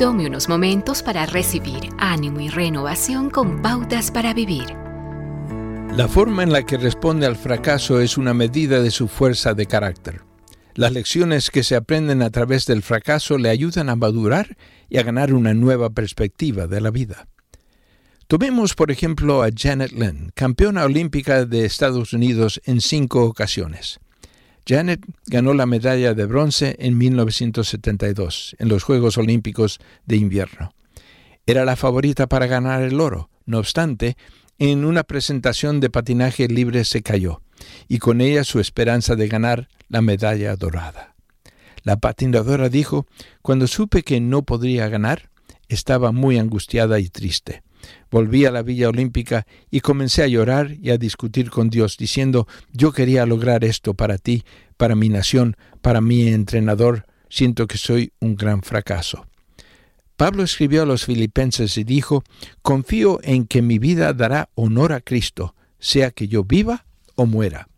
Tome unos momentos para recibir ánimo y renovación con pautas para vivir. La forma en la que responde al fracaso es una medida de su fuerza de carácter. Las lecciones que se aprenden a través del fracaso le ayudan a madurar y a ganar una nueva perspectiva de la vida. Tomemos por ejemplo a Janet Lynn, campeona olímpica de Estados Unidos en cinco ocasiones. Janet ganó la medalla de bronce en 1972 en los Juegos Olímpicos de Invierno. Era la favorita para ganar el oro. No obstante, en una presentación de patinaje libre se cayó, y con ella su esperanza de ganar la medalla dorada. La patinadora dijo, cuando supe que no podría ganar, estaba muy angustiada y triste. Volví a la Villa Olímpica y comencé a llorar y a discutir con Dios, diciendo, yo quería lograr esto para ti, para mi nación, para mi entrenador, siento que soy un gran fracaso. Pablo escribió a los filipenses y dijo, confío en que mi vida dará honor a Cristo, sea que yo viva o muera.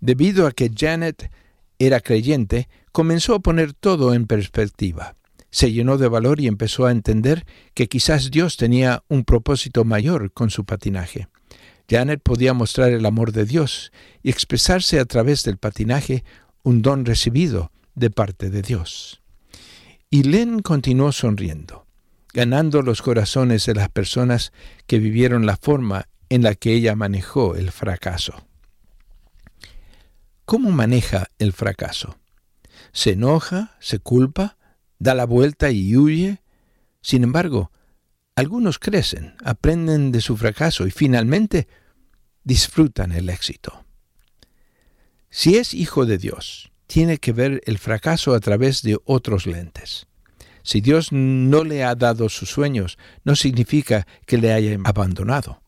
Debido a que Janet era creyente, comenzó a poner todo en perspectiva se llenó de valor y empezó a entender que quizás Dios tenía un propósito mayor con su patinaje. Janet podía mostrar el amor de Dios y expresarse a través del patinaje un don recibido de parte de Dios. Y Len continuó sonriendo, ganando los corazones de las personas que vivieron la forma en la que ella manejó el fracaso. ¿Cómo maneja el fracaso? ¿Se enoja? ¿Se culpa? Da la vuelta y huye. Sin embargo, algunos crecen, aprenden de su fracaso y finalmente disfrutan el éxito. Si es hijo de Dios, tiene que ver el fracaso a través de otros lentes. Si Dios no le ha dado sus sueños, no significa que le haya abandonado.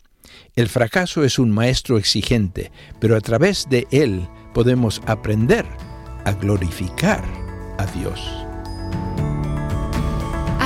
El fracaso es un maestro exigente, pero a través de él podemos aprender a glorificar a Dios.